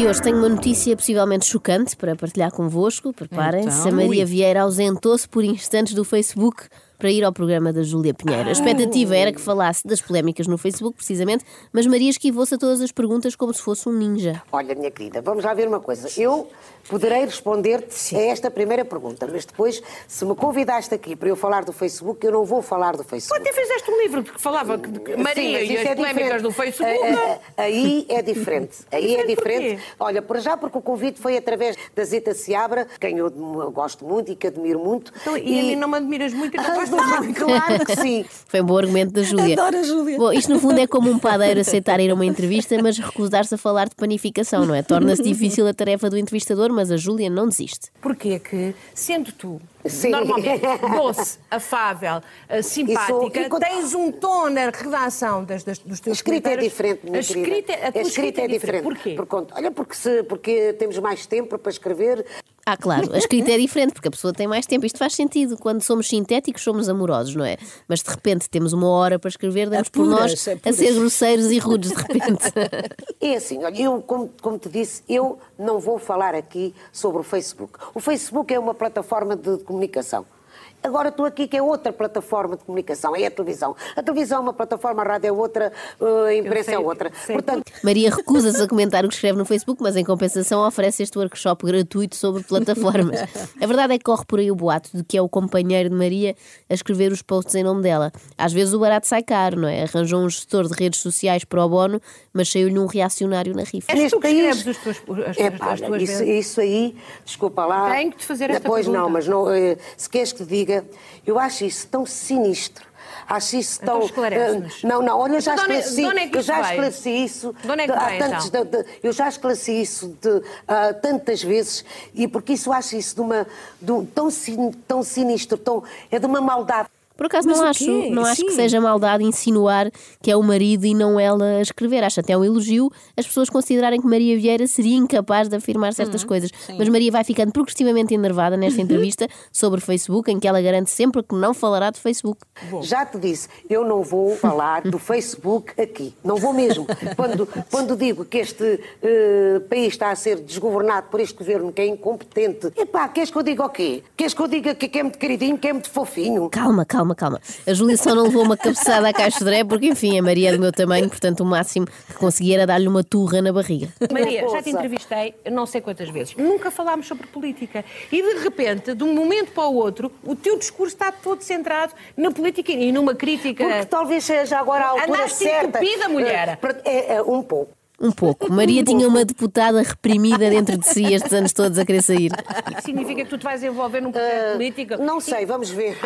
E hoje tenho uma notícia possivelmente chocante para partilhar convosco. Preparem-se. Então, a Maria. Vieira ausentou-se por instantes do Facebook para ir ao programa da Júlia Pinheiro. A expectativa era que falasse das polémicas no Facebook, precisamente, mas Maria esquivou-se a todas as perguntas como se fosse um ninja. Olha, minha querida, vamos lá ver uma coisa. Eu poderei responder-te a esta primeira pergunta, mas depois, se me convidaste aqui para eu falar do Facebook, eu não vou falar do Tu Facebook. até fizeste um livro que falava que que Sim, Maria mas e as é polémicas diferente. do Facebook. Aí é diferente. Aí é Diferente diferente. porquê? Olha, por já porque o convite foi através da Zita Seabra, quem eu gosto muito e que admiro muito. Então, e a mim não me admiras muito e não Ah, muito. Claro que sim. Foi um bom argumento da Júlia. Adoro a Júlia. Bom, isto no fundo é como um padeiro aceitar ir a uma entrevista, mas recusar-se a falar de panificação, não é? Torna-se difícil a tarefa do entrevistador, mas a Júlia não desiste. Porquê que, sendo tu Sim. normalmente doce, afável, eh, simpática, quando- tens um tom na redação das, das- dos A teus escrita é diferente, minha a escrita, querida. a tua escrita é diferente. Porquê? Por conta- olha, porque, se, porque temos mais tempo para escrever. Ah, claro, a escrita é diferente porque a pessoa tem mais tempo. Isto faz sentido. Quando somos sintéticos, somos amorosos, não é? Mas de repente temos uma hora para escrever, damos por Apuras, nós a ser grosseiros e rudes de repente. É assim, olha, eu, como, como te disse, eu não vou falar aqui sobre o Facebook. O Facebook é uma plataforma de comunicação. Agora estou aqui que é outra plataforma de comunicação, é a televisão. A televisão é uma plataforma, a rádio é outra, a imprensa sei, é outra. Portanto, Maria recusa-se a comentar o que escreve no Facebook, mas em compensação oferece este workshop gratuito sobre plataformas. A verdade é que corre por aí o boato de que é o companheiro de Maria a escrever os posts em nome dela. Às vezes o barato sai caro, não é? Arranjou um gestor de redes sociais pro bono, mas saiu-lhe um reacionário na rifa. És neste tu que país. escreves os teus- as- É as- pá, as tuas isso, vezes? isso aí, desculpa lá. Tenho que te fazer esta Pois pergunta. não, mas não, eh, se queres que te diga, eu acho isso tão sinistro. Acho isso Então tão. eh, não, não, olha, eu já Então, esclareci. é que eu isso já esclareci isso. De onde é que há veio, tantos- então? de- de- eu já esclareci isso de, ah, tantas vezes e porque isso acho isso de uma, de tão, sin- tão sinistro, tão, é de uma maldade. Por acaso Mas não acho, quê? não acho que Sim. seja maldade insinuar que é o marido e não ela a escrever. Acho até um elogio as pessoas considerarem que Maria Vieira seria incapaz de afirmar certas coisas. Mas Maria vai ficando progressivamente enervada nesta entrevista sobre o Facebook, em que ela garante sempre que não falará de Facebook. Já te disse, eu não vou falar do Facebook aqui. Não vou mesmo. Quando, quando digo que este eh, país está a ser desgovernado por este governo que é incompetente, epá, queres que eu diga o quê? Queres que eu diga que é muito queridinho, que é muito fofinho? Calma, calma, calma. A Júlia só não levou uma cabeçada à caixa de dré, porque enfim, a Maria é do meu tamanho, portanto o máximo que conseguia era dar-lhe uma turra na barriga. Maria, já te entrevistei não sei quantas vezes. Nunca falámos sobre política. E de repente, de um momento para o outro, o teu discurso está todo centrado na política e numa crítica. Porque talvez seja agora a altura Andaste certa. entupida, mulher. É, é, um pouco. Um pouco. Maria tinha uma deputada reprimida dentro de si estes anos todos a querer sair. Isso significa que tu te vais envolver num projeto político. Eh, Não sei, vamos ver.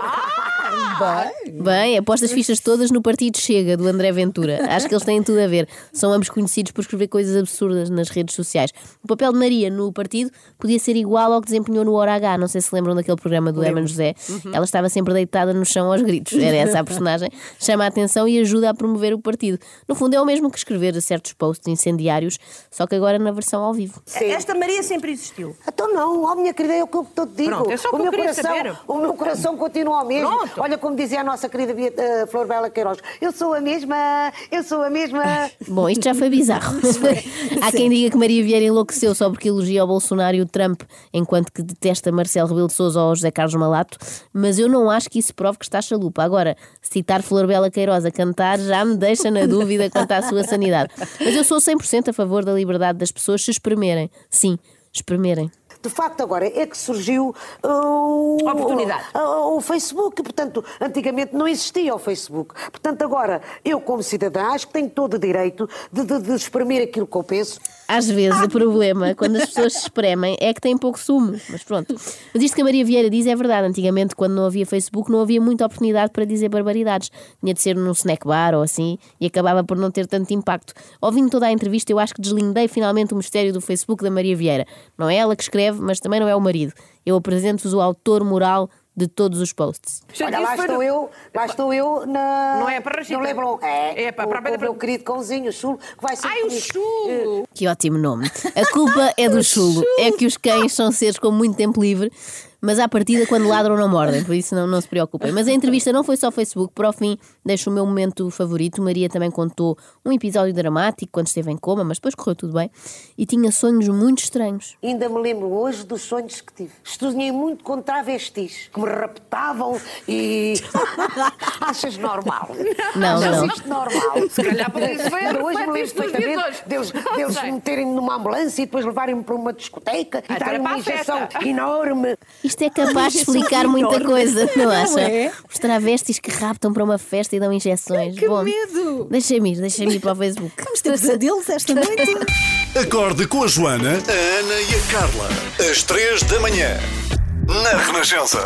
Bem, aposto as fichas todas no Partido Chega, do André Ventura. Acho que eles têm tudo a ver. São ambos conhecidos por escrever coisas absurdas nas redes sociais. O papel de Maria no partido podia ser igual ao que desempenhou no Hora H. Não sei se lembram daquele programa do Herman José. Ela estava sempre deitada no chão aos gritos. Era essa a personagem. Chama a atenção e ajuda a promover o partido. No fundo, é o mesmo que escrever certos posts incendiários, só que agora na versão ao vivo. Sim. Esta Maria sempre existiu. Então não, ó minha querida, é o que eu te digo. Pronto, é só o que eu meu queria coração, saber. o meu coração continua o mesmo. Pronto. Olha como dizia a nossa querida eh, Flor Bela Queiroz, eu sou a mesma, eu sou a mesma. Bom, isto já foi bizarro. Há quem diga que Maria Vieira enlouqueceu só porque elogia o Bolsonaro e o Trump, enquanto que detesta Marcelo Rebelo de Sousa ou José Carlos Malato, mas eu não acho que isso prove que está chalupa. Agora, citar Flor Bela Queiroz a cantar já me deixa na dúvida quanto à sua sanidade. Mas eu sou 100% a favor da liberdade das pessoas se espremerem. Sim, espremerem. De facto, agora é que surgiu uh, o, Oportunidade. o, o Facebook. Portanto, antigamente não existia o Facebook. Portanto, agora, eu, como cidadã, acho que tenho todo o direito de, de, de exprimir aquilo que eu penso. Às vezes o problema, quando as pessoas se espremem, é que têm pouco sumo. Mas pronto. Mas isto que a Maria Vieira diz é verdade. Antigamente, quando não havia Facebook, não havia muita oportunidade para dizer barbaridades. Tinha de ser num snack bar ou assim e acabava por não ter tanto impacto. Ouvindo toda a entrevista, eu acho que deslindei finalmente o mistério do Facebook da Maria Vieira. Não é ela que escreve, mas também não é o marido. Eu apresento-vos o autor moral de todos os posts. Olha, lá estou eu, lá estou eu na. Não é para Rachita. No Leblon. É, É para- para- com o para- meu querido cãozinho, o chulo, que vai ser. Ai, o chulo! Que ótimo nome. A culpa é do chulo. É que os cães são seres com muito tempo livre, Mas à partida, quando ladram, não mordem, por isso não, não se preocupem. Mas a entrevista não foi só Facebook, para o fim, deixo o meu momento favorito. Maria também contou um episódio dramático quando esteve em coma, mas depois correu tudo bem. E tinha sonhos muito estranhos. Ainda me lembro hoje dos sonhos que tive. Sonhei muito com travestis que me raptavam e. Achas normal? Não, Achas não. isto normal? Se calhar isso foi Ainda hoje me lembro perfeitamente deles, deles Sei. me meterem numa ambulância e depois levarem-me para uma discoteca e darem uma injeção enorme. Isto é capaz de explicar muita coisa, não acha? é? Os travestis que raptam para uma festa e dão injeções. Que Bom, medo! Deixa-me ir, deixa-me ir para o Facebook. Vamos ter pesadelos esta noite. Acorde com a Joana, a Ana e a Carla. Às três da manhã. Na Renascença.